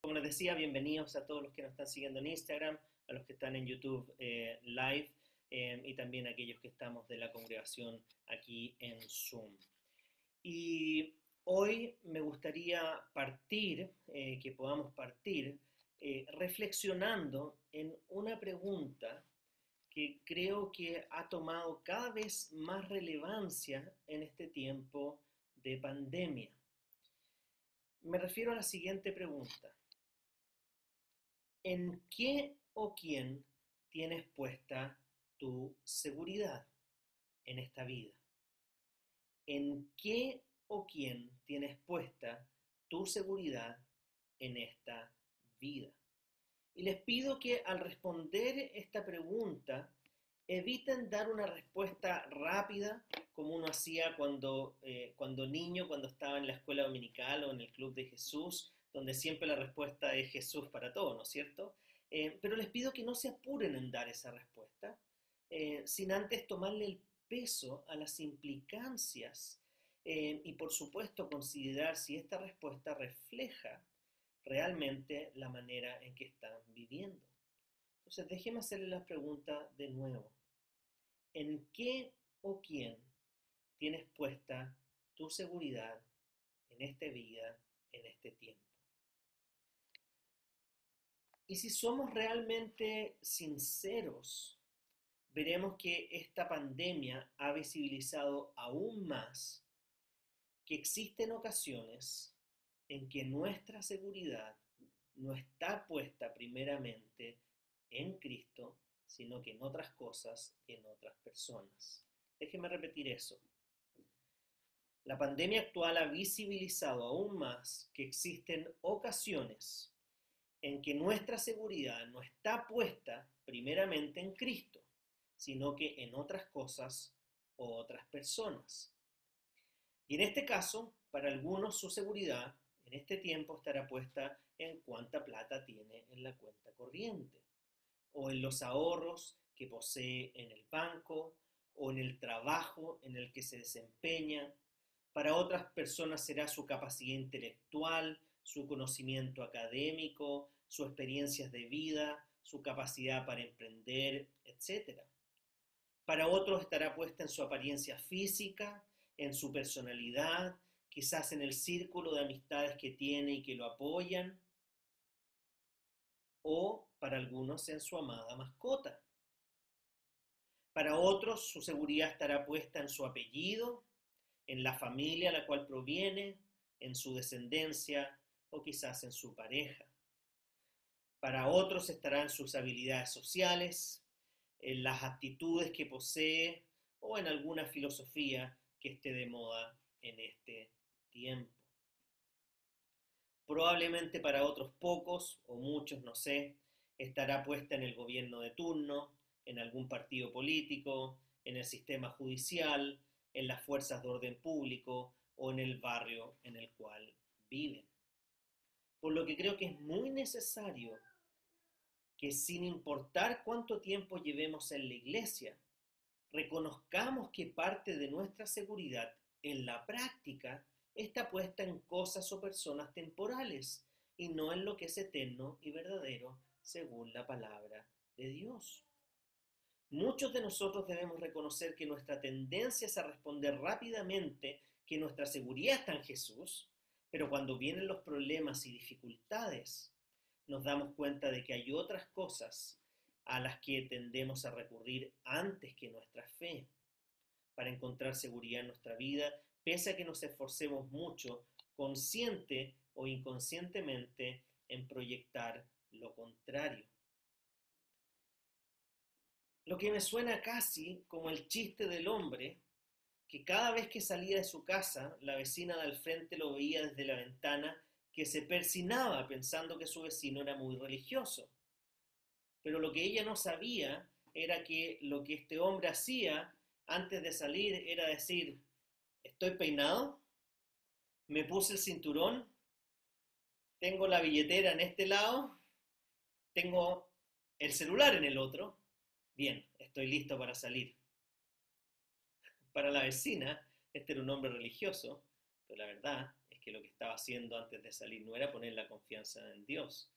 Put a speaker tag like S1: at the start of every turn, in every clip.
S1: Como les decía, bienvenidos a todos los que nos están siguiendo en Instagram, a los que están en YouTube eh, Live eh, y también a aquellos que estamos de la congregación aquí en Zoom. Y hoy me gustaría partir, eh, que podamos partir, reflexionando en una pregunta que creo que ha tomado cada vez más relevancia en este tiempo de pandemia. Me refiero a la siguiente pregunta. ¿En qué o quién tienes puesta tu seguridad en esta vida? ¿En qué o quién tienes puesta tu seguridad en esta vida? Y les pido que al responder esta pregunta eviten dar una respuesta rápida como uno hacía cuando, eh, cuando niño, cuando estaba en la escuela dominical o en el club de Jesús, donde siempre la respuesta es Jesús para todo, ¿no es cierto? Eh, pero les pido que no se apuren en dar esa respuesta, eh, sin antes tomarle el peso a las implicancias y por supuesto considerar si esta respuesta refleja realmente la manera en que están viviendo. Entonces, déjeme hacerle la pregunta de nuevo. ¿En qué o quién tienes puesta tu seguridad en esta vida, en este tiempo? Y si somos realmente sinceros, veremos que esta pandemia ha visibilizado aún más que existen ocasiones en que nuestra seguridad no está puesta primeramente en Cristo, sino que en otras cosas en otras personas. Déjeme repetir eso. La pandemia actual ha visibilizado aún más que existen ocasiones en que nuestra seguridad no está puesta primeramente en Cristo, sino que en otras cosas o otras personas. Y en este caso, para algunos su seguridad en este tiempo estará puesta en cuánta plata tiene en la cuenta corriente o en los ahorros que posee en el banco o en el trabajo en el que se desempeña. Para otras personas será su capacidad intelectual, su conocimiento académico, sus experiencias de vida, su capacidad para emprender, etc. Para otros estará puesta en su apariencia física, en su personalidad, quizás en el círculo de amistades que tiene y que lo apoyan, o para algunos en su amada mascota. Para otros su seguridad estará puesta en su apellido, en la familia a la cual proviene, en su descendencia o quizás en su pareja. Para otros estará en sus habilidades sociales, en las actitudes que posee o en alguna filosofía que esté de moda en este tiempo. Probablemente para otros pocos o muchos, no sé, estará puesta en el gobierno de turno, en algún partido político, en el sistema judicial, en las fuerzas de orden público o en el barrio en el cual viven. Por lo que creo que es muy necesario que sin importar cuánto tiempo llevemos en la iglesia, reconozcamos que parte de nuestra seguridad en la práctica está puesta en cosas o personas temporales y no en lo que es eterno y verdadero según la palabra de Dios. Muchos de nosotros debemos reconocer que nuestra tendencia es a responder rápidamente que nuestra seguridad está en Jesús, pero cuando vienen los problemas y dificultades, nos damos cuenta de que hay otras cosas a las que tendemos a recurrir antes que nuestra fe para encontrar seguridad en nuestra vida pese a que nos esforcemos mucho, consciente o inconscientemente, en proyectar lo contrario. Lo que me suena casi como el chiste del hombre, que cada vez que salía de su casa, la vecina del frente lo veía desde la ventana, que se persinaba pensando que su vecino era muy religioso. Pero lo que ella no sabía era que lo que este hombre hacía antes de salir era decir, estoy peinado, me puse el cinturón, tengo la billetera en este lado, tengo el celular en el otro, bien, estoy listo para salir. Para la vecina, este era un hombre religioso, pero la verdad es que lo que estaba haciendo antes de salir no era poner la confianza en Dios,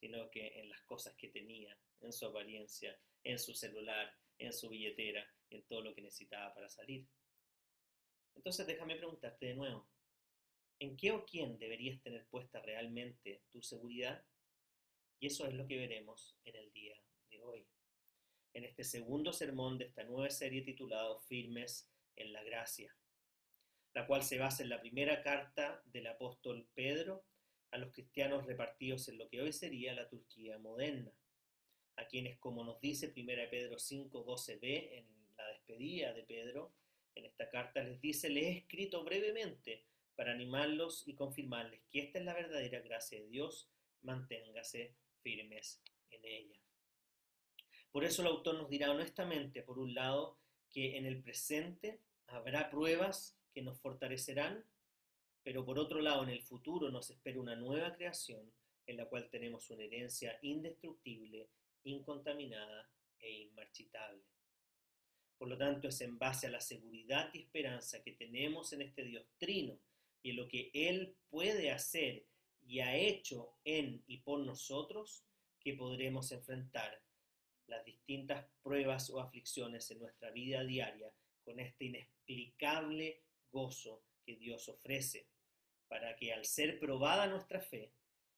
S1: sino que en las cosas que tenía, en su apariencia, en su celular, en su billetera, en todo lo que necesitaba para salir. Entonces déjame preguntarte de nuevo, ¿en qué o quién deberías tener puesta realmente tu seguridad? Y eso es lo que veremos en el día de hoy. En este segundo sermón de esta nueva serie titulado Firmes en la Gracia, la cual se basa en la primera carta del apóstol Pedro a los cristianos repartidos en lo que hoy sería la Turquía moderna, a quienes, como nos dice 1 Pedro 5, 12b en la despedida de Pedro, en esta carta les dice, les he escrito brevemente para animarlos y confirmarles que esta es la verdadera gracia de Dios, manténgase firmes en ella. Por eso el autor nos dirá honestamente, por un lado, que en el presente habrá pruebas que nos fortalecerán, pero por otro lado, en el futuro nos espera una nueva creación en la cual tenemos una herencia indestructible, incontaminada e inmarchitable. Por lo tanto, es en base a la seguridad y esperanza que tenemos en este Dios trino y en lo que Él puede hacer y ha hecho en y por nosotros que podremos enfrentar las distintas pruebas o aflicciones en nuestra vida diaria con este inexplicable gozo que Dios ofrece, para que al ser probada nuestra fe,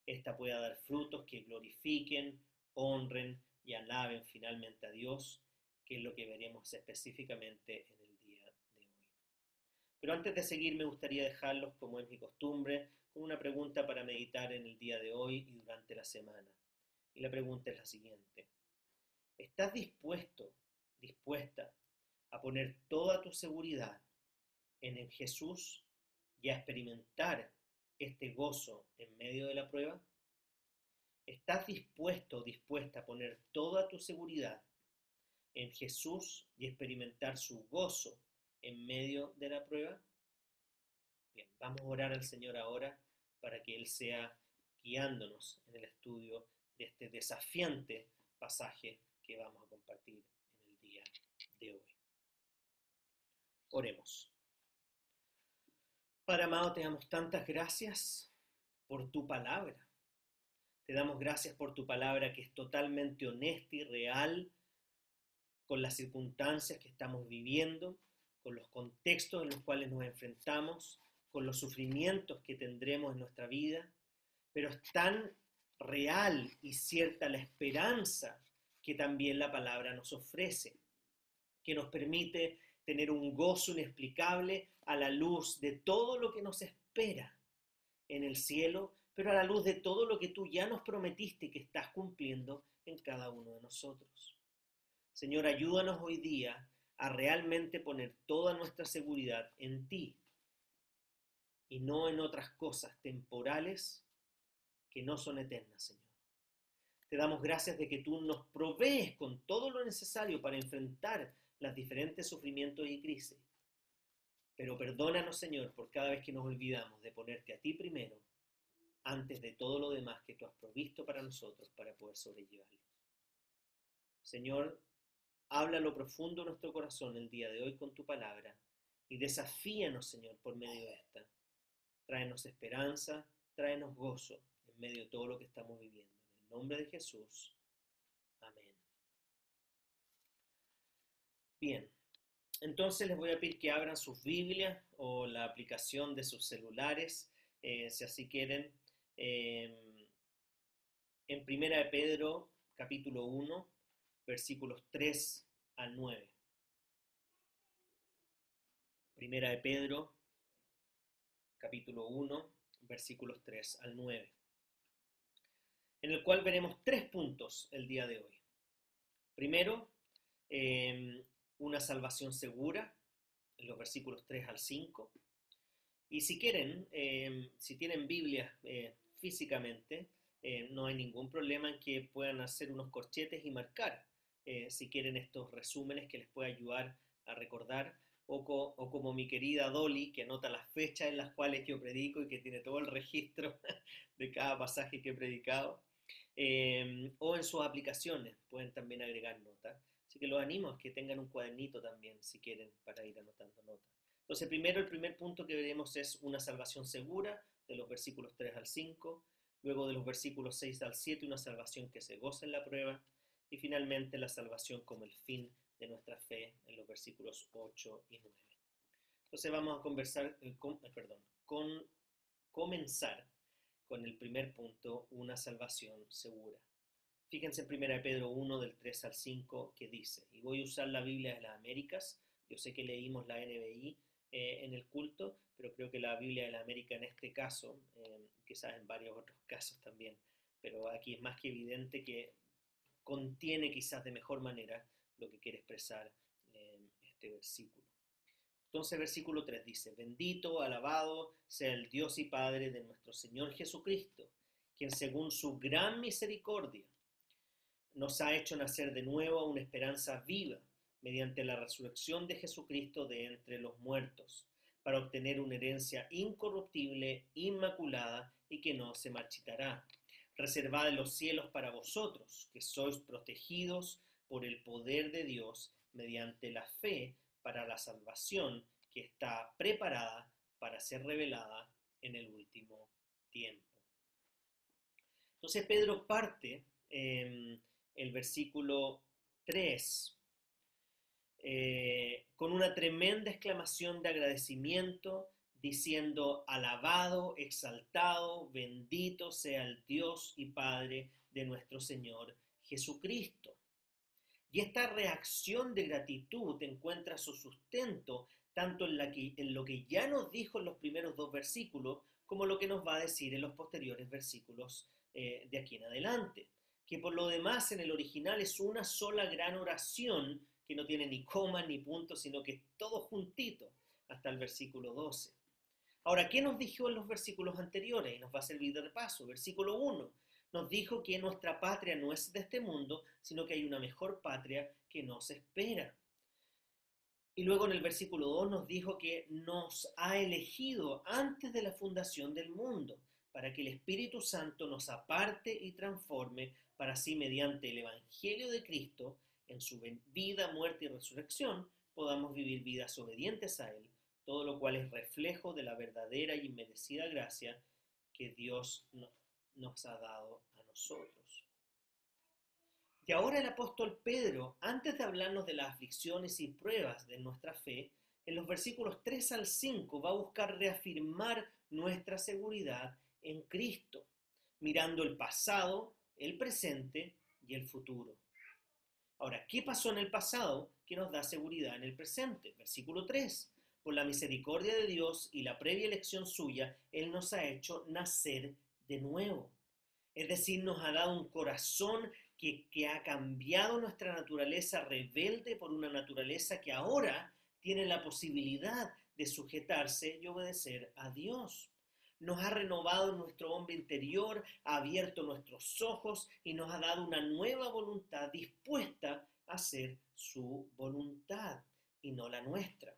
S1: ésta pueda dar frutos que glorifiquen, honren y alaben finalmente a Dios que es lo que veremos específicamente en el día de hoy. Pero antes de seguir me gustaría dejarlos, como es mi costumbre, con una pregunta para meditar en el día de hoy y durante la semana. Y la pregunta es la siguiente. ¿Estás dispuesto, dispuesta a poner toda tu seguridad en Jesús y a experimentar este gozo en medio de la prueba? ¿Estás dispuesto dispuesta a poner toda tu seguridad en Jesús y experimentar su gozo en medio de la prueba? Bien, vamos a orar al Señor ahora para que Él sea guiándonos en el estudio de este desafiante pasaje que vamos a compartir en el día de hoy. Oremos. Padre amado, te damos tantas gracias por tu palabra. Te damos gracias por tu palabra que es totalmente honesta y real con las circunstancias que estamos viviendo, con los contextos en los cuales nos enfrentamos, con los sufrimientos que tendremos en nuestra vida, pero es tan real y cierta la esperanza que también la palabra nos ofrece, que nos permite tener un gozo inexplicable a la luz de todo lo que nos espera en el cielo, pero a la luz de todo lo que tú ya nos prometiste que estás cumpliendo en cada uno de nosotros. Señor, ayúdanos hoy día a realmente poner toda nuestra seguridad en ti y no en otras cosas temporales que no son eternas, Señor. Te damos gracias de que tú nos provees con todo lo necesario para enfrentar los diferentes sufrimientos y crisis. Pero perdónanos, Señor, por cada vez que nos olvidamos de ponerte a ti primero, antes de todo lo demás que tú has provisto para nosotros para poder sobrellevarlos. Señor, Habla lo profundo nuestro corazón el día de hoy con tu palabra y desafíanos, Señor, por medio de esta. Tráenos esperanza, tráenos gozo en medio de todo lo que estamos viviendo. En el nombre de Jesús. Amén. Bien, entonces les voy a pedir que abran sus Biblias o la aplicación de sus celulares, eh, si así quieren, eh, en Primera de Pedro, capítulo 1, versículos 3 al 9. Primera de Pedro, capítulo 1, versículos 3 al 9, en el cual veremos tres puntos el día de hoy. Primero, em, una salvación segura, en los versículos 3 al 5. Y si quieren, em, si tienen Biblia eh, físicamente, eh, no hay ningún problema en que puedan hacer unos corchetes y marcar eh, si quieren estos resúmenes que les puede ayudar a recordar, o, como mi querida Dolly, que anota las fechas en las cuales yo predico y que tiene todo el registro de cada pasaje que he predicado, em, o en sus aplicaciones pueden también agregar notas. Así que los animo a que tengan un cuadernito también, si quieren, para ir anotando notas. Entonces, primero, el primer punto que veremos es una salvación segura, de los versículos 3 al 5, luego de los versículos 6 al 7 una salvación que se goza en la prueba y finalmente la salvación como el fin de nuestra fe en los versículos 8 y 9. Entonces vamos a conversar, eh, con, eh, perdón, con comenzar con el primer punto, una salvación segura. Fíjense en 1 Pedro 1 del 3 al 5 que dice, y voy a usar la Biblia de las Américas, yo sé que leímos la NBI eh, en el culto, pero creo que la Biblia de la América en este caso, eh, quizás en varios otros casos también, pero aquí es más que evidente que contiene quizás de mejor manera lo que quiere expresar eh, este versículo. Entonces versículo 3 dice, bendito, alabado sea el Dios y Padre de nuestro Señor Jesucristo, quien según su gran misericordia nos ha hecho nacer de nuevo a una esperanza viva mediante la resurrección de Jesucristo de entre los muertos, para obtener una herencia incorruptible, inmaculada y que no se marchitará, reservada en los cielos para vosotros, que sois protegidos por el poder de Dios mediante la fe para la salvación que está preparada para ser revelada en el último tiempo. Entonces Pedro parte en el versículo 3 eh, con una tremenda exclamación de agradecimiento, diciendo, alabado, exaltado, bendito sea el Dios y Padre de nuestro Señor Jesucristo. Y esta reacción de gratitud encuentra su sustento tanto en, lo que ya nos dijo en los primeros dos versículos, como lo que nos va a decir en los posteriores versículos eh, de aquí en adelante. Que por lo demás en el original es una sola gran oración que no tiene ni coma ni punto, sino que es todo juntito hasta el versículo 12. Ahora, ¿qué nos dijo en los versículos anteriores? Y nos va a servir de repaso. Versículo 1 nos dijo que nuestra patria no es de este mundo, sino que hay una mejor patria que nos espera. Y luego en el versículo 2 nos dijo que nos ha elegido antes de la fundación del mundo, para que el Espíritu Santo nos aparte y transforme para así mediante el Evangelio de Cristo en su vida, muerte y resurrección, podamos vivir vidas obedientes a Él, todo lo cual es reflejo de la verdadera y inmerecida gracia que Dios nos ha dado a nosotros. Y ahora el apóstol Pedro, antes de hablarnos de las aflicciones y pruebas de nuestra fe, en los versículos 3 al 5 va a buscar reafirmar nuestra seguridad en Cristo, mirando el pasado, el presente y el futuro. Ahora, ¿qué pasó en el pasado que nos da seguridad en el presente? Versículo 3. Por la misericordia de Dios y la previa elección suya, Él nos ha hecho nacer de nuevo. Es decir, nos ha dado un corazón que, ha cambiado nuestra naturaleza rebelde por una naturaleza que ahora tiene la posibilidad de sujetarse y obedecer a Dios nos ha renovado nuestro hombre interior, ha abierto nuestros ojos y nos ha dado una nueva voluntad dispuesta a hacer su voluntad y no la nuestra,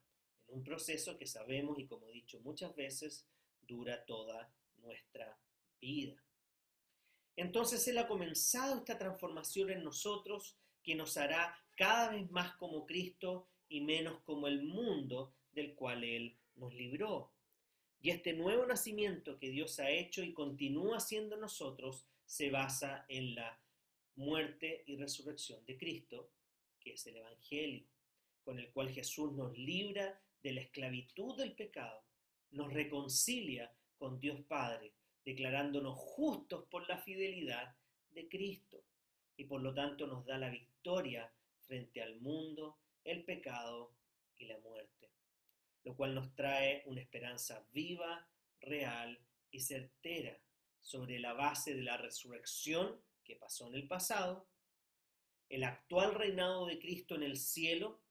S1: en un proceso que sabemos y como he dicho muchas veces, dura toda nuestra vida. Entonces Él ha comenzado esta transformación en nosotros que nos hará cada vez más como Cristo y menos como el mundo del cual Él nos libró. Y este nuevo nacimiento que Dios ha hecho y continúa haciendo nosotros se basa en la muerte y resurrección de Cristo, que es el Evangelio, con el cual Jesús nos libra de la esclavitud del pecado, nos reconcilia con Dios Padre, declarándonos justos por la fidelidad de Cristo, y por lo tanto nos da la victoria frente al mundo, el pecado y la muerte lo cual nos trae una esperanza viva, real y certera sobre la base de la resurrección que pasó en el pasado, el actual reinado de Cristo en el cielo,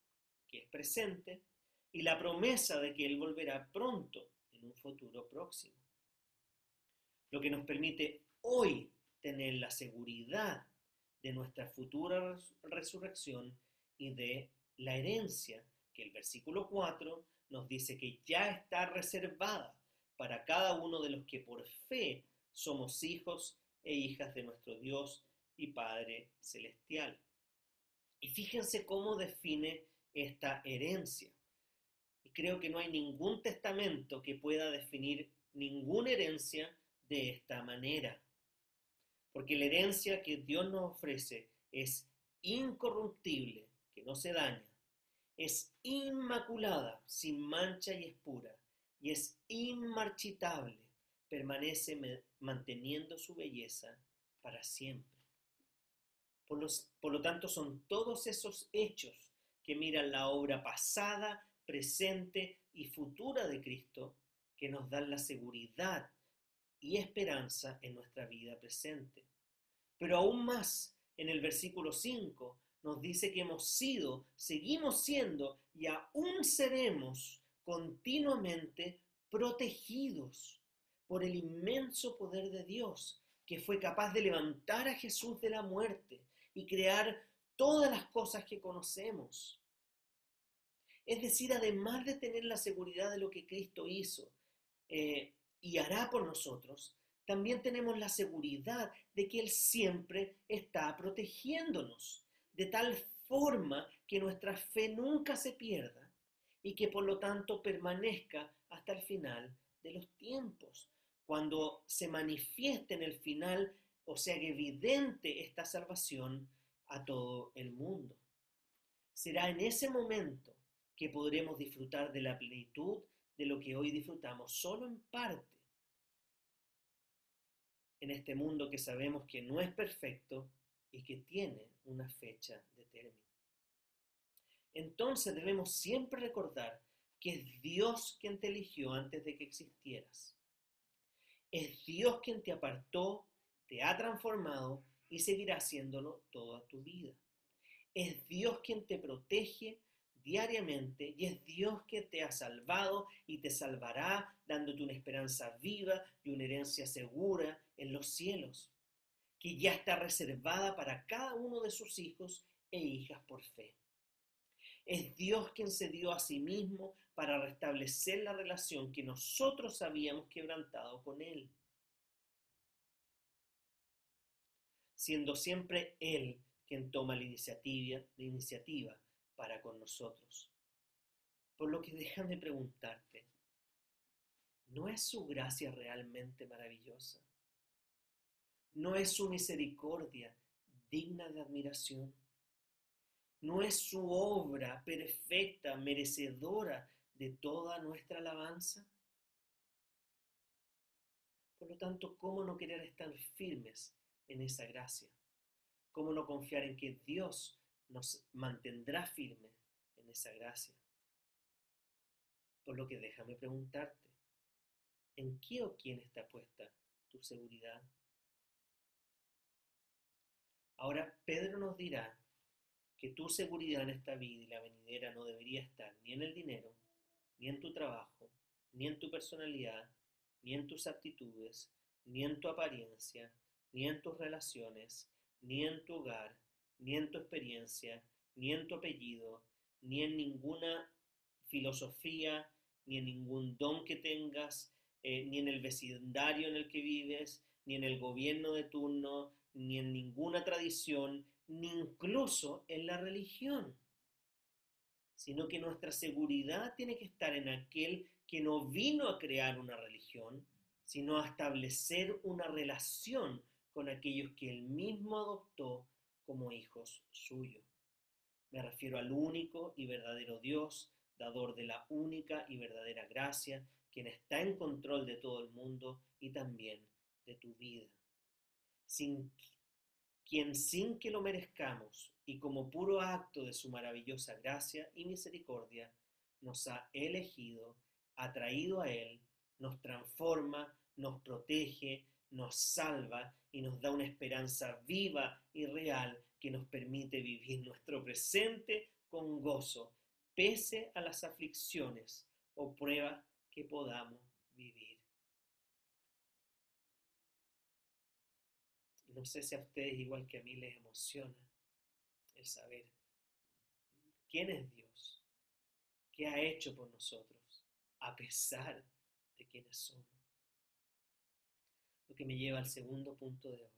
S1: que es presente, y la promesa de que Él volverá pronto en un futuro próximo. Lo que nos permite hoy tener la seguridad de nuestra futura resurrección y de la herencia que el versículo 4 nos dice que ya está reservada para cada uno de los que por fe somos hijos e hijas de nuestro Dios y Padre Celestial. Y fíjense cómo define esta herencia. Y creo que no hay ningún testamento que pueda definir ninguna herencia de esta manera. Porque la herencia que Dios nos ofrece es incorruptible, que no se daña, es inmaculada, sin mancha y es pura, y es inmarchitable, permanece manteniendo su belleza para siempre. Por, los, por lo tanto, son todos esos hechos que miran la obra pasada, presente y futura de Cristo que nos dan la seguridad y esperanza en nuestra vida presente. Pero aún más, en el versículo 5 nos dice que hemos sido, seguimos siendo y aún seremos continuamente protegidos por el inmenso poder de Dios, que fue capaz de levantar a Jesús de la muerte y crear todas las cosas que conocemos. Es decir, además de tener la seguridad de lo que Cristo hizo eh, y hará por nosotros, también tenemos la seguridad de que Él siempre está protegiéndonos, de tal forma que nuestra fe nunca se pierda y que por lo tanto permanezca hasta el final de los tiempos, cuando se manifieste en el final, o sea que evidente esta salvación a todo el mundo. Será en ese momento que podremos disfrutar de la plenitud de lo que hoy disfrutamos, solo en parte, en este mundo que sabemos que no es perfecto y que tiene una fecha de término. Entonces debemos siempre recordar que es Dios quien te eligió antes de que existieras. Es Dios quien te apartó, te ha transformado y seguirá haciéndolo toda tu vida. Es Dios quien te protege diariamente y es Dios que te ha salvado y te salvará dándote una esperanza viva y una herencia segura en los cielos, que ya está reservada para cada uno de sus hijos e hijas por fe. Es Dios quien se dio a sí mismo para restablecer la relación que nosotros habíamos quebrantado con Él. Siendo siempre Él quien toma la iniciativa, la iniciativa para con nosotros. Por lo que déjame preguntarte, ¿no es su gracia realmente maravillosa? ¿No es su misericordia digna de admiración? ¿No es su obra perfecta, merecedora de toda nuestra alabanza? Por lo tanto, ¿cómo no querer estar firmes en esa gracia? ¿Cómo no confiar en que Dios nos mantendrá firmes en esa gracia? Por lo que déjame preguntarte, ¿en qué o quién está puesta tu seguridad? Ahora Pedro nos dirá que tu seguridad en esta vida y la venidera no debería estar ni en el dinero, ni en tu trabajo, ni en tu personalidad, ni en tus actitudes, ni en tu apariencia, ni en tus relaciones, ni en tu hogar, ni en tu experiencia, ni en tu apellido, ni en ninguna filosofía, ni en ningún don que tengas, eh, ni en el vecindario en el que vives, ni en el gobierno de turno, ni en ninguna tradición, ni incluso en la religión sino que nuestra seguridad tiene que estar en aquel que no vino a crear una religión, sino a establecer una relación con aquellos que él mismo adoptó como hijos suyos. Me refiero al único y verdadero Dios, dador de la única y verdadera gracia, quien está en control de todo el mundo y también de tu vida. Quien sin que lo merezcamos y como puro acto de su maravillosa gracia y misericordia, nos ha elegido, atraído a Él, nos transforma, nos protege, nos salva y nos da una esperanza viva y real que nos permite vivir nuestro presente con gozo, pese a las aflicciones o pruebas que podamos vivir. No sé si a ustedes, igual que a mí, les emociona el saber quién es Dios, qué ha hecho por nosotros, a pesar de quiénes somos. Lo que me lleva al segundo punto de hoy,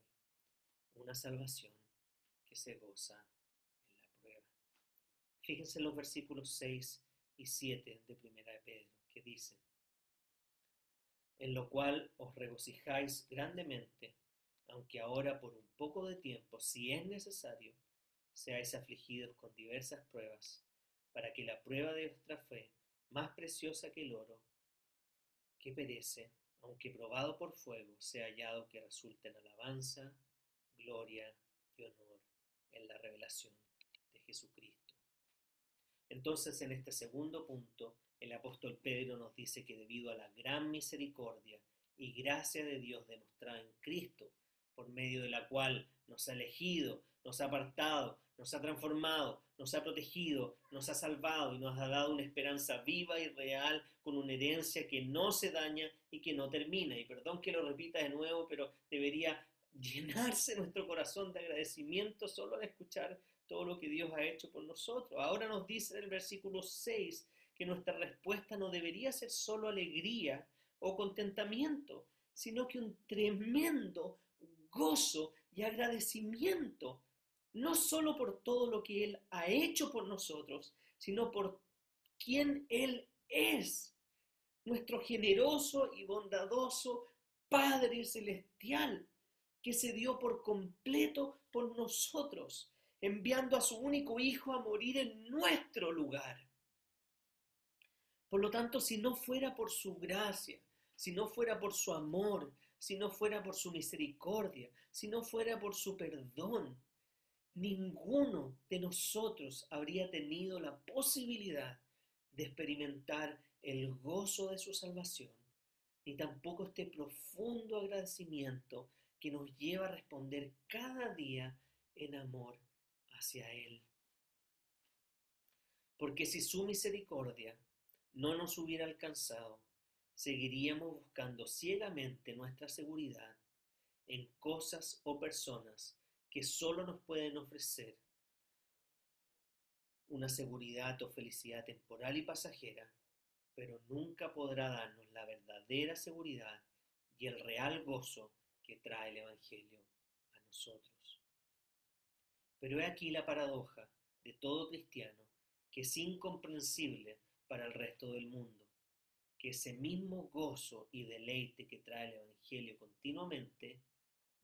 S1: una salvación que se goza en la prueba. Fíjense los versículos 6 y 7 de Primera de Pedro, que dicen, en lo cual os regocijáis grandemente, aunque ahora por un poco de tiempo, si es necesario, seáis afligidos con diversas pruebas, para que la prueba de vuestra fe, más preciosa que el oro, que perece, aunque probado por fuego, sea hallado que resulte en alabanza, gloria y honor en la revelación de Jesucristo. Entonces, en este segundo punto, el apóstol Pedro nos dice que debido a la gran misericordia y gracia de Dios demostrada en Cristo, por medio de la cual nos ha elegido, nos ha apartado, nos ha transformado, nos ha protegido, nos ha salvado y nos ha dado una esperanza viva y real con una herencia que no se daña y que no termina. Y perdón que lo repita de nuevo, pero debería llenarse nuestro corazón de agradecimiento solo al escuchar todo lo que Dios ha hecho por nosotros. Ahora nos dice en el versículo 6 que nuestra respuesta no debería ser solo alegría o contentamiento, sino que un tremendo gozo y agradecimiento, no solo por todo lo que Él ha hecho por nosotros, sino por quien Él es, nuestro generoso y bondadoso Padre Celestial, que se dio por completo por nosotros, enviando a su único Hijo a morir en nuestro lugar. Por lo tanto, si no fuera por su gracia, si no fuera por su amor, si no fuera por su misericordia, si no fuera por su perdón, ninguno de nosotros habría tenido la posibilidad de experimentar el gozo de su salvación, ni tampoco este profundo agradecimiento que nos lleva a responder cada día en amor hacia Él. Porque si su misericordia no nos hubiera alcanzado, seguiríamos buscando ciegamente nuestra seguridad en cosas o personas que solo nos pueden ofrecer una seguridad o felicidad temporal y pasajera, pero nunca podrá darnos la verdadera seguridad y el real gozo que trae el Evangelio a nosotros. Pero he aquí la paradoja de todo cristiano, que es incomprensible para el resto del mundo. Que ese mismo gozo y deleite que trae el Evangelio continuamente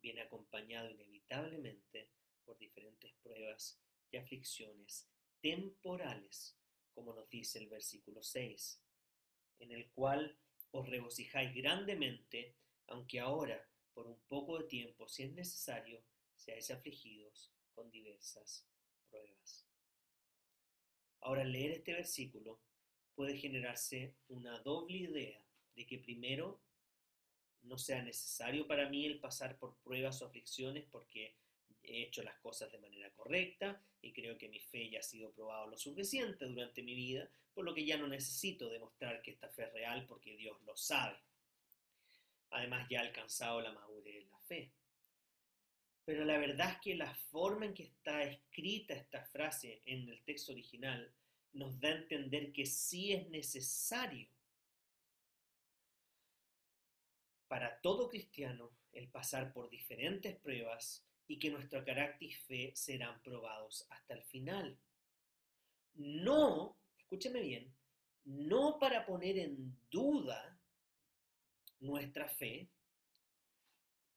S1: viene acompañado inevitablemente por diferentes pruebas y aflicciones temporales, como nos dice el versículo 6, en el cual os regocijáis grandemente, aunque ahora, por un poco de tiempo, si es necesario, seáis afligidos con diversas pruebas. Ahora, al leer este versículo, puede generarse una doble idea de que primero no sea necesario para mí el pasar por pruebas o aflicciones porque he hecho las cosas de manera correcta y creo que mi fe ya ha sido probada lo suficiente durante mi vida, por lo que ya no necesito demostrar que esta fe es real porque Dios lo sabe. Además ya he alcanzado la madurez de la fe. Pero la verdad es que la forma en que está escrita esta frase en el texto original nos da a entender que sí es necesario para todo cristiano el pasar por diferentes pruebas y que nuestro carácter y fe serán probados hasta el final. No, escúcheme bien, no para poner en duda nuestra fe,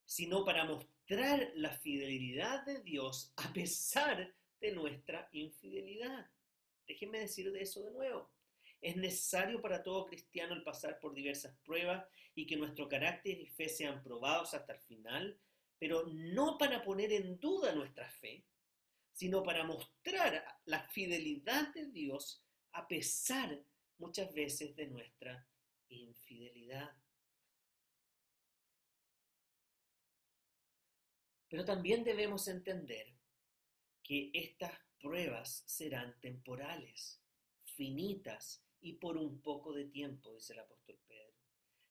S1: sino para mostrar la fidelidad de Dios a pesar de nuestra infidelidad. Déjenme decir de eso de nuevo. Es necesario para todo cristiano el pasar por diversas pruebas y que nuestro carácter y fe sean probados hasta el final, pero no para poner en duda nuestra fe, sino para mostrar la fidelidad de Dios a pesar muchas veces de nuestra infidelidad. Pero también debemos entender que estas pruebas serán temporales, finitas y por un poco de tiempo, dice el apóstol Pedro,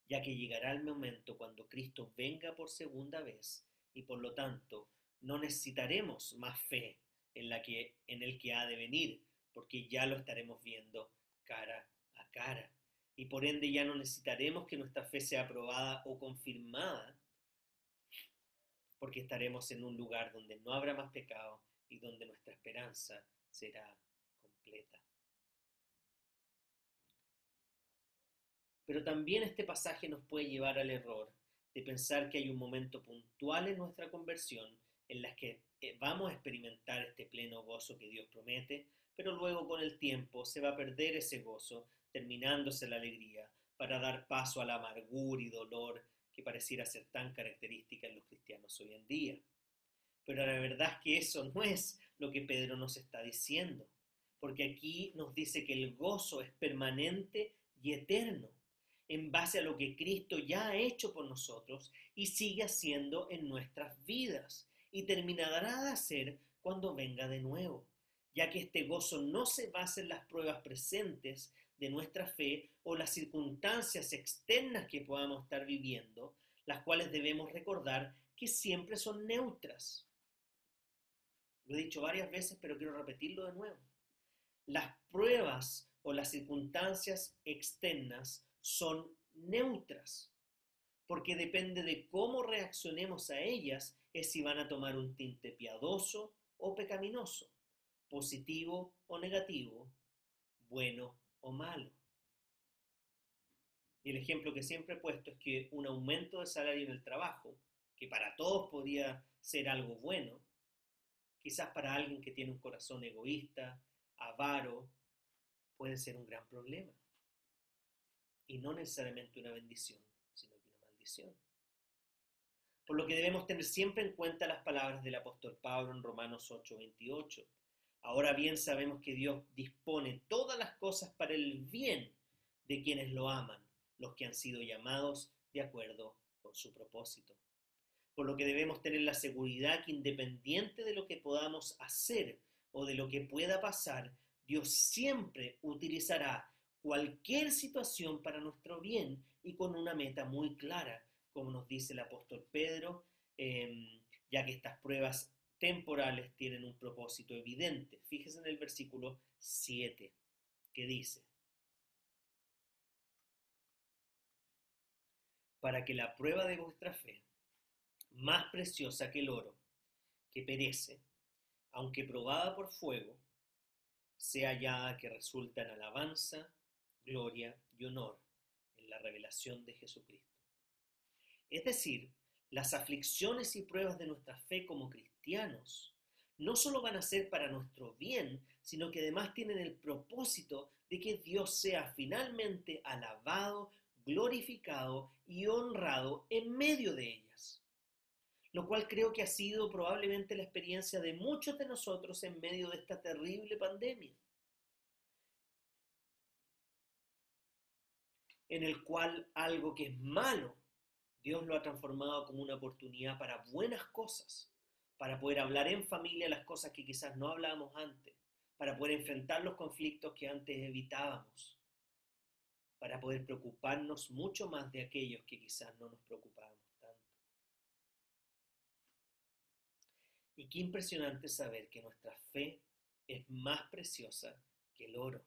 S1: ya que llegará el momento cuando Cristo venga por segunda vez y por lo tanto no necesitaremos más fe en, la que, en el que ha de venir, porque ya lo estaremos viendo cara a cara. Y por ende ya no necesitaremos que nuestra fe sea aprobada o confirmada, porque estaremos en un lugar donde no habrá más pecado y donde nuestra esperanza será completa. Pero también este pasaje nos puede llevar al error de pensar que hay un momento puntual en nuestra conversión en las que eh, vamos a experimentar este pleno gozo que Dios promete, pero luego con el tiempo se va a perder ese gozo, terminándose la alegría, para dar paso a la amargura y dolor que pareciera ser tan característica en los cristianos hoy en día. Pero la verdad es que eso no es lo que Pedro nos está diciendo, porque aquí nos dice que el gozo es permanente y eterno, en base a lo que Cristo ya ha hecho por nosotros y sigue haciendo en nuestras vidas, y terminará de hacer cuando venga de nuevo, ya que este gozo no se basa en las pruebas presentes de nuestra fe o las circunstancias externas que podamos estar viviendo, las cuales debemos recordar que siempre son neutras. Lo he dicho varias veces, pero quiero repetirlo de nuevo. Las pruebas o las circunstancias externas son neutras, porque depende de cómo reaccionemos a ellas, es si van a tomar un tinte piadoso o pecaminoso, positivo o negativo, bueno o malo. Y el ejemplo que siempre he puesto es que un aumento de salario en el trabajo, que para todos podría ser algo bueno, quizás para alguien que tiene un corazón egoísta, avaro, puede ser un gran problema. Y no necesariamente una bendición, sino que una maldición. Por lo que debemos tener siempre en cuenta las palabras del apóstol Pablo en Romanos 8:28. Ahora bien sabemos que Dios dispone todas las cosas para el bien de quienes lo aman, los que han sido llamados de acuerdo con su propósito. Por lo que debemos tener la seguridad que independiente de lo que podamos hacer o de lo que pueda pasar, Dios siempre utilizará cualquier situación para nuestro bien y con una meta muy clara, como nos dice el apóstol Pedro, em, ya que estas pruebas temporales tienen un propósito evidente. Fíjese en el versículo 7, que dice, para que la prueba de vuestra fe, más preciosa que el oro, que perece, aunque probada por fuego, sea hallada que resulta en alabanza, gloria y honor en la revelación de Jesucristo. Es decir, las aflicciones y pruebas de nuestra fe como cristianos no solo van a ser para nuestro bien, sino que además tienen el propósito de que Dios sea finalmente alabado, glorificado y honrado en medio de ellas. Lo cual creo que ha sido probablemente la experiencia de muchos de nosotros en medio de esta terrible pandemia. En el cual algo que es malo Dios lo ha transformado como una oportunidad para buenas cosas, para poder hablar en familia las cosas que quizás no hablábamos antes, para poder enfrentar los conflictos que antes evitábamos, para poder preocuparnos mucho más de aquellos que quizás no nos preocupábamos tanto. Y qué impresionante saber que nuestra fe es más preciosa que el oro,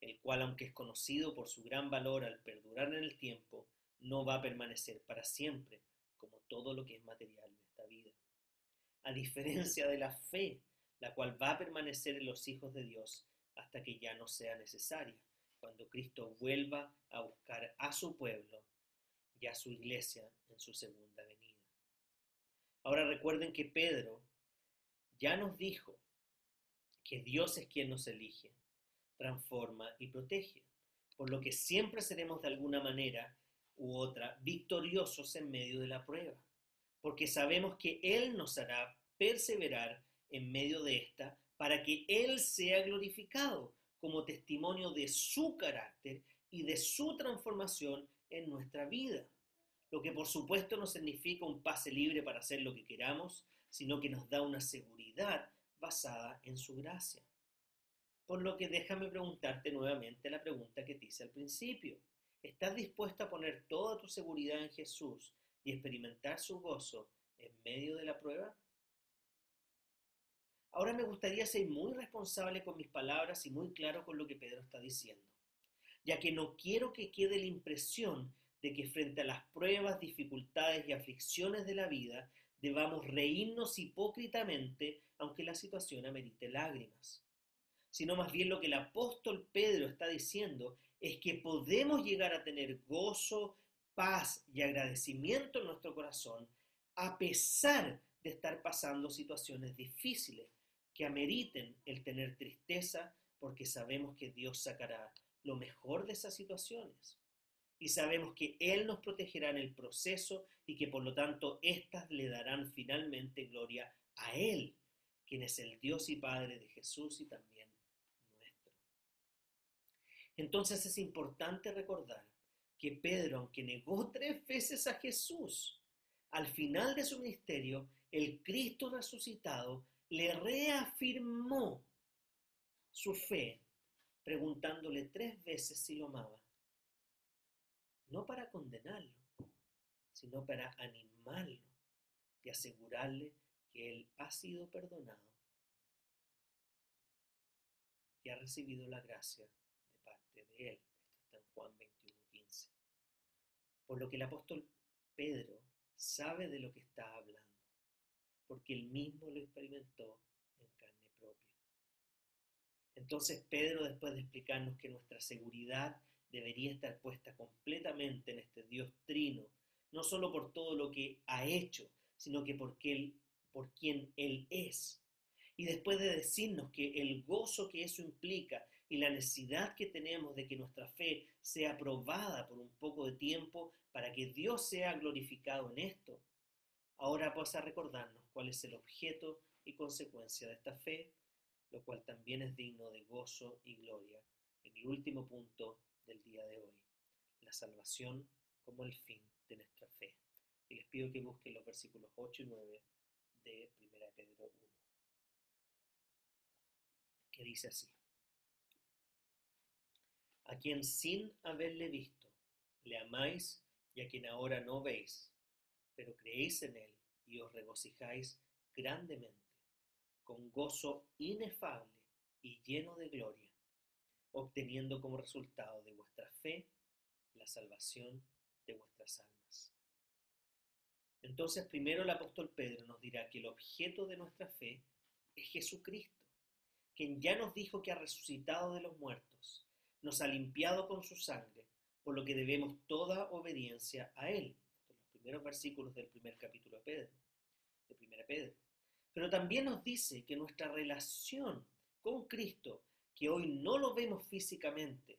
S1: el cual aunque es conocido por su gran valor al perdurar en el tiempo, no va a permanecer para siempre, como todo lo que es material en esta vida. A diferencia de la fe, la cual va a permanecer en los hijos de Dios hasta que ya no sea necesaria, cuando Cristo vuelva a buscar a su pueblo y a su iglesia en su segunda venida. Ahora recuerden que Pedro ya nos dijo que Dios es quien nos elige, transforma y protege, por lo que siempre seremos de alguna manera u otra victoriosos en medio de la prueba, porque sabemos que Él nos hará perseverar en medio de esta para que Él sea glorificado como testimonio de su carácter y de su transformación en nuestra vida. Lo que por supuesto no significa un pase libre para hacer lo que queramos, sino que nos da una seguridad basada en su gracia. Por lo que déjame preguntarte nuevamente la pregunta que te hice al principio. ¿Estás dispuesto a poner toda tu seguridad en Jesús y experimentar su gozo en medio de la prueba? Ahora me gustaría ser muy responsable con mis palabras y muy claro con lo que Pedro está diciendo, ya que no quiero que quede la impresión de que frente a las pruebas, dificultades y aflicciones de la vida debamos reírnos hipócritamente aunque la situación amerite lágrimas, sino más bien lo que el apóstol Pedro está diciendo es que podemos llegar a tener gozo, paz y agradecimiento en nuestro corazón a pesar de estar pasando situaciones difíciles que ameriten el tener tristeza porque sabemos que Dios sacará lo mejor de esas situaciones y sabemos que Él nos protegerá en el proceso y que por lo tanto éstas le darán finalmente gloria a Él, quien es el Dios y Padre de Jesús y también. Entonces es importante recordar que Pedro, aunque negó tres veces a Jesús, al final de su ministerio, el Cristo resucitado le reafirmó su fe, preguntándole tres veces si lo amaba. No para condenarlo, sino para animarlo y asegurarle que él ha sido perdonado y ha recibido la gracia él. En Juan 21:15. Por lo que el apóstol Pedro sabe de lo que está hablando, porque él mismo lo experimentó en carne propia. Entonces Pedro, después de explicarnos que nuestra seguridad debería estar puesta completamente en este Dios trino, no solo por todo lo que ha hecho, sino que porque él, por quien Él es. Y después de decirnos que el gozo que eso implica y la necesidad que tenemos de que nuestra fe sea probada por un poco de tiempo para que Dios sea glorificado en esto, ahora pasa a recordarnos cuál es el objeto y consecuencia de esta fe, lo cual también es digno de gozo y gloria. En el último punto del día de hoy, la salvación como el fin de nuestra fe. Y les pido que busquen los versículos 8 y 9 de 1 Pedro 1, que dice así, a quien sin haberle visto, le amáis y a quien ahora no veis, pero creéis en él y os regocijáis grandemente, con gozo inefable y lleno de gloria obteniendo como resultado de vuestra fe la salvación de vuestras almas. Entonces primero el apóstol Pedro nos dirá que el objeto de nuestra fe es Jesucristo, quien ya nos dijo que ha resucitado de los muertos, nos ha limpiado con su sangre, por lo que debemos toda obediencia a Él. Estos los primeros versículos del primer capítulo de Pedro. Pero también nos dice que nuestra relación con Cristo que hoy no lo vemos físicamente,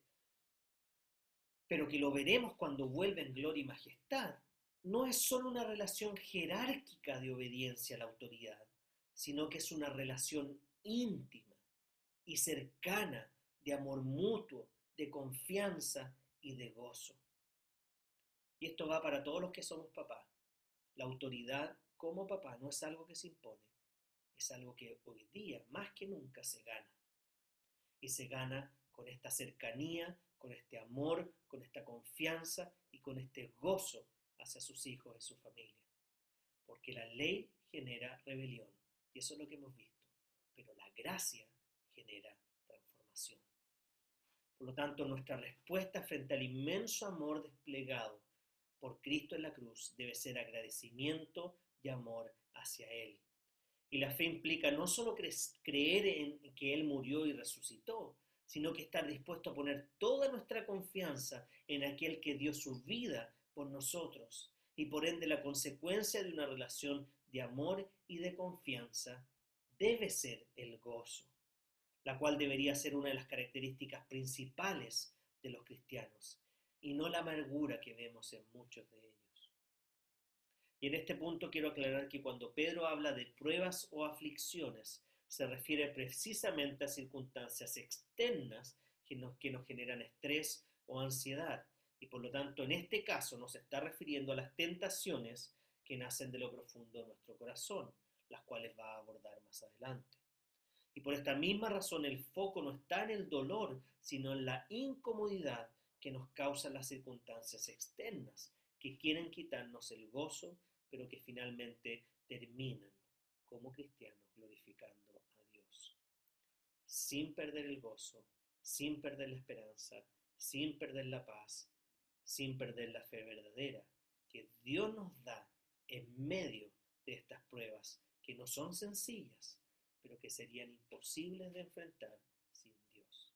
S1: pero que lo veremos cuando vuelva en gloria y majestad, no es solo una relación jerárquica de obediencia a la autoridad, sino que es una relación íntima y cercana de amor mutuo, de confianza y de gozo. Y esto va para todos los que somos papás. La autoridad como papá no es algo que se impone, es algo que hoy día más que nunca se gana y se gana con esta cercanía, con este amor, con esta confianza y con este gozo hacia sus hijos y su familia. Porque la ley genera rebelión y eso es lo que hemos visto, pero la gracia genera transformación. Por lo tanto, nuestra respuesta frente al inmenso amor desplegado por Cristo en la cruz debe ser agradecimiento y amor hacia Él. Y la fe implica no solo creer en que Él murió y resucitó, sino que estar dispuesto a poner toda nuestra confianza en aquel que dio su vida por nosotros y por ende la consecuencia de una relación de amor y de confianza debe ser el gozo, la cual debería ser una de las características principales de los cristianos y no la amargura que vemos en muchos de ellos. Y en este punto quiero aclarar que cuando Pedro habla de pruebas o aflicciones, se refiere precisamente a circunstancias externas que nos, que nos generan estrés o ansiedad. Y por lo tanto, en este caso nos está refiriendo a las tentaciones que nacen de lo profundo de nuestro corazón, las cuales va a abordar más adelante. Y por esta misma razón el foco no está en el dolor, sino en la incomodidad que nos causan las circunstancias externas, que quieren quitarnos el gozo pero que finalmente terminan como cristianos glorificando a Dios. Sin perder el gozo, sin perder la esperanza, sin perder la paz, sin perder la fe verdadera que Dios nos da en medio de estas pruebas que no son sencillas, pero que serían imposibles de enfrentar sin Dios.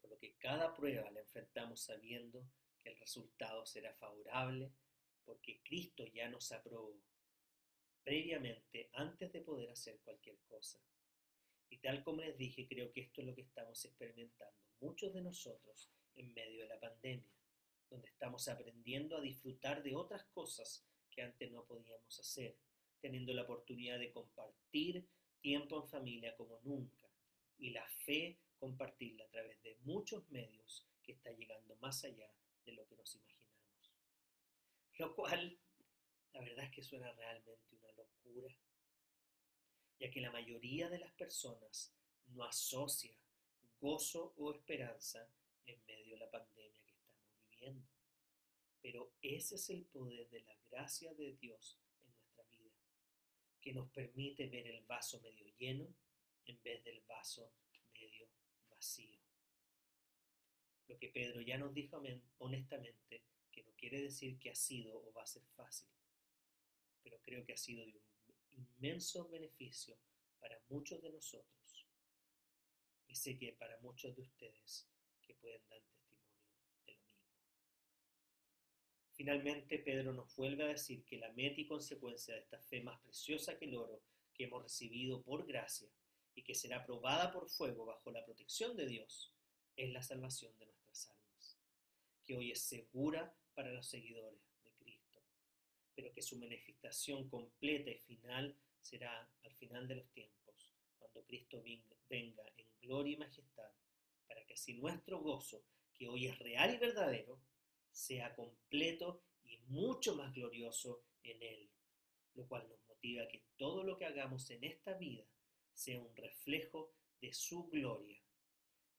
S1: Por lo que cada prueba la enfrentamos sabiendo que el resultado será favorable, porque Cristo ya nos aprobó previamente antes de poder hacer cualquier cosa. Y tal como les dije, creo que esto es lo que estamos experimentando muchos de nosotros en medio de la pandemia, donde estamos aprendiendo a disfrutar de otras cosas que antes no podíamos hacer, teniendo la oportunidad de compartir tiempo en familia como nunca y la fe compartirla a través de muchos medios que está llegando más allá de lo que nos imaginamos. Lo cual, la verdad es que suena realmente una locura, ya que la mayoría de las personas no asocia gozo o esperanza en medio de la pandemia que estamos viviendo. Pero ese es el poder de la gracia de Dios que nos permite ver el vaso medio lleno en vez del vaso medio vacío. Lo que Pedro ya nos dijo honestamente, que no quiere decir que ha sido o va a ser fácil, pero creo que ha sido de un inmenso beneficio para muchos de nosotros. Y sé que para muchos de ustedes que pueden dar Finalmente, Pedro nos vuelve a decir que la meta y consecuencia de esta fe más preciosa que el oro que hemos recibido por gracia y que será probada por fuego bajo la protección de Dios es la salvación de nuestras almas, que hoy es segura para los seguidores de Cristo, pero que su manifestación completa y final será al final de los tiempos, cuando Cristo venga en gloria y majestad, para que así nuestro gozo, que hoy es real y verdadero, sea completo y mucho más glorioso en Él, lo cual nos motiva a que todo lo que hagamos en esta vida sea un reflejo de su gloria,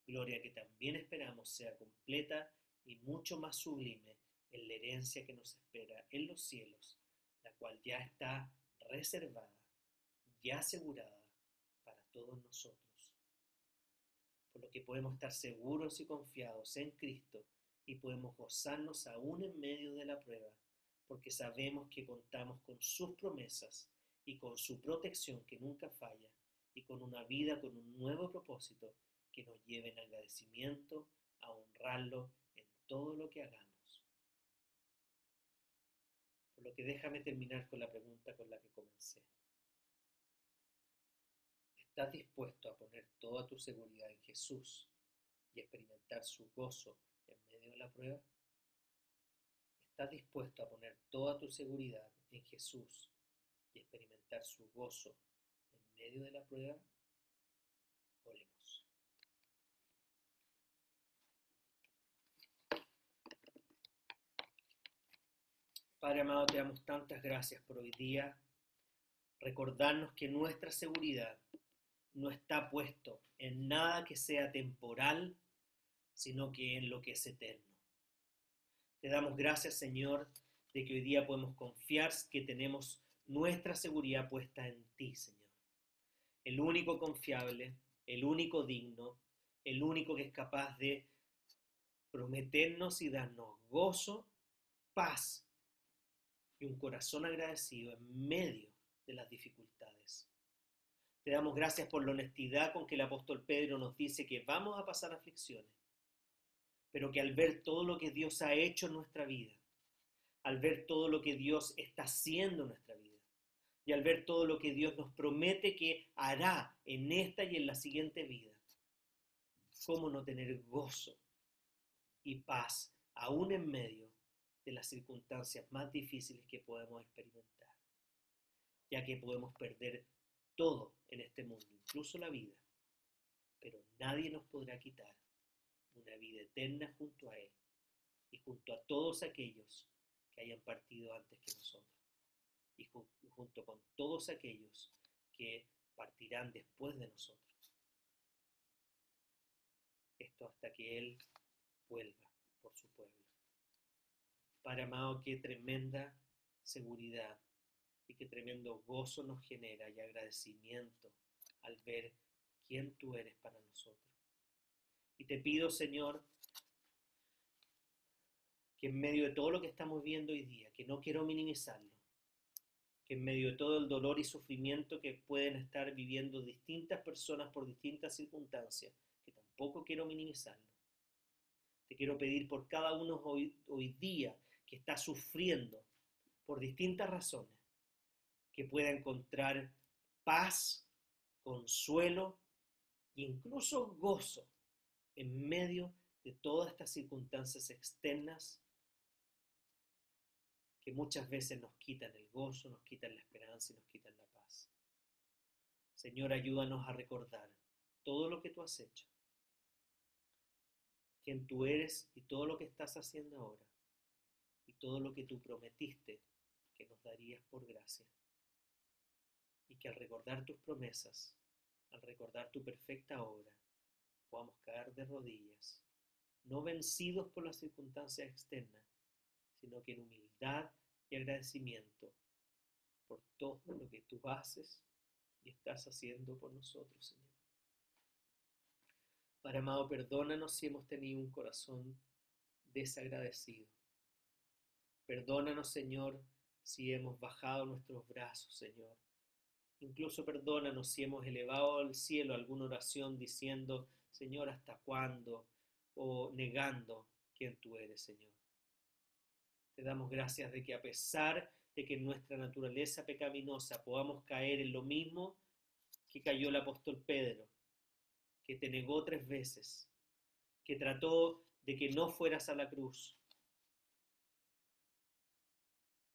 S1: gloria que también esperamos sea completa y mucho más sublime en la herencia que nos espera en los cielos, la cual ya está reservada, ya asegurada para todos nosotros. Por lo que podemos estar seguros y confiados en Cristo, y podemos gozarnos aún en medio de la prueba, porque sabemos que contamos con sus promesas y con su protección que nunca falla, y con una vida con un nuevo propósito que nos lleve en agradecimiento a honrarlo en todo lo que hagamos. Por lo que déjame terminar con la pregunta con la que comencé. ¿Estás dispuesto a poner toda tu seguridad en Jesús y experimentar su gozo de la prueba? ¿Estás dispuesto a poner toda tu seguridad en Jesús y experimentar su gozo en medio de la prueba? Oremos. Padre amado, te damos tantas gracias por hoy día. Recordarnos que nuestra seguridad no está puesto en nada que sea temporal sino que en lo que es eterno. Te damos gracias, Señor, de que hoy día podemos confiar que tenemos nuestra seguridad puesta en ti, Señor. El único confiable, el único digno, el único que es capaz de prometernos y darnos gozo, paz y un corazón agradecido en medio de las dificultades. Te damos gracias por la honestidad con que el apóstol Pedro nos dice que vamos a pasar aflicciones, pero que al ver todo lo que Dios ha hecho en nuestra vida, al ver todo lo que Dios está haciendo en nuestra vida, y al ver todo lo que Dios nos promete que hará en esta y en la siguiente vida, ¿cómo no tener gozo y paz aún en medio de las circunstancias más difíciles que podemos experimentar? Ya que podemos perder todo en este mundo, incluso la vida, pero nadie nos podrá quitar una vida eterna junto a Él y junto a todos aquellos que hayan partido antes que nosotros y junto con todos aquellos que partirán después de nosotros. Esto hasta que Él vuelva por su pueblo. Para amado, qué tremenda seguridad y qué tremendo gozo nos genera y agradecimiento al ver quién tú eres para nosotros. Y te pido, Señor, que en medio de todo lo que estamos viendo hoy día, que no quiero minimizarlo, que en medio de todo el dolor y sufrimiento que pueden estar viviendo distintas personas por distintas circunstancias, que tampoco quiero minimizarlo, Te quiero pedir por cada uno hoy, hoy día que está sufriendo por distintas razones, que pueda encontrar paz, consuelo e incluso gozo en medio de todas estas circunstancias externas que muchas veces nos quitan el gozo, nos quitan la esperanza y nos quitan la paz. Señor, ayúdanos a recordar todo lo que tú has hecho, quién tú eres y todo lo que estás haciendo ahora, y todo lo que tú prometiste que nos darías por gracia. Y que al recordar tus promesas, al recordar tu perfecta obra, podamos caer de rodillas, no vencidos por las circunstancias externas, sino que en humildad y agradecimiento por todo lo que tú haces y estás haciendo por nosotros, Señor. Padre amado, perdónanos si hemos tenido un corazón desagradecido. Perdónanos, Señor, si hemos bajado nuestros brazos, Señor. Incluso perdónanos si hemos elevado al cielo alguna oración diciendo, Señor, ¿hasta cuándo? o negando quién tú eres, Señor. Te damos gracias de que a pesar de que nuestra naturaleza pecaminosa podamos caer en lo mismo que cayó el apóstol Pedro, que te negó tres veces, que trató de que no fueras a la cruz,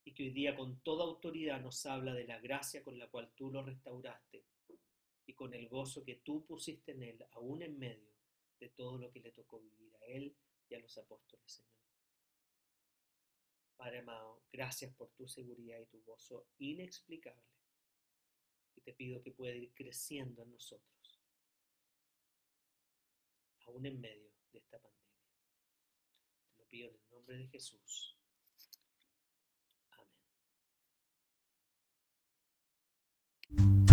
S1: y que hoy día con toda autoridad nos habla de la gracia con la cual tú lo restauraste y con el gozo que tú pusiste en él, aún en medio de todo lo que le tocó vivir a él y a los apóstoles, Señor. Padre amado, gracias por tu seguridad y tu gozo inexplicable. Y te pido que pueda ir creciendo en nosotros, aún en medio de esta pandemia. Te lo pido en el nombre de Jesús. Amén.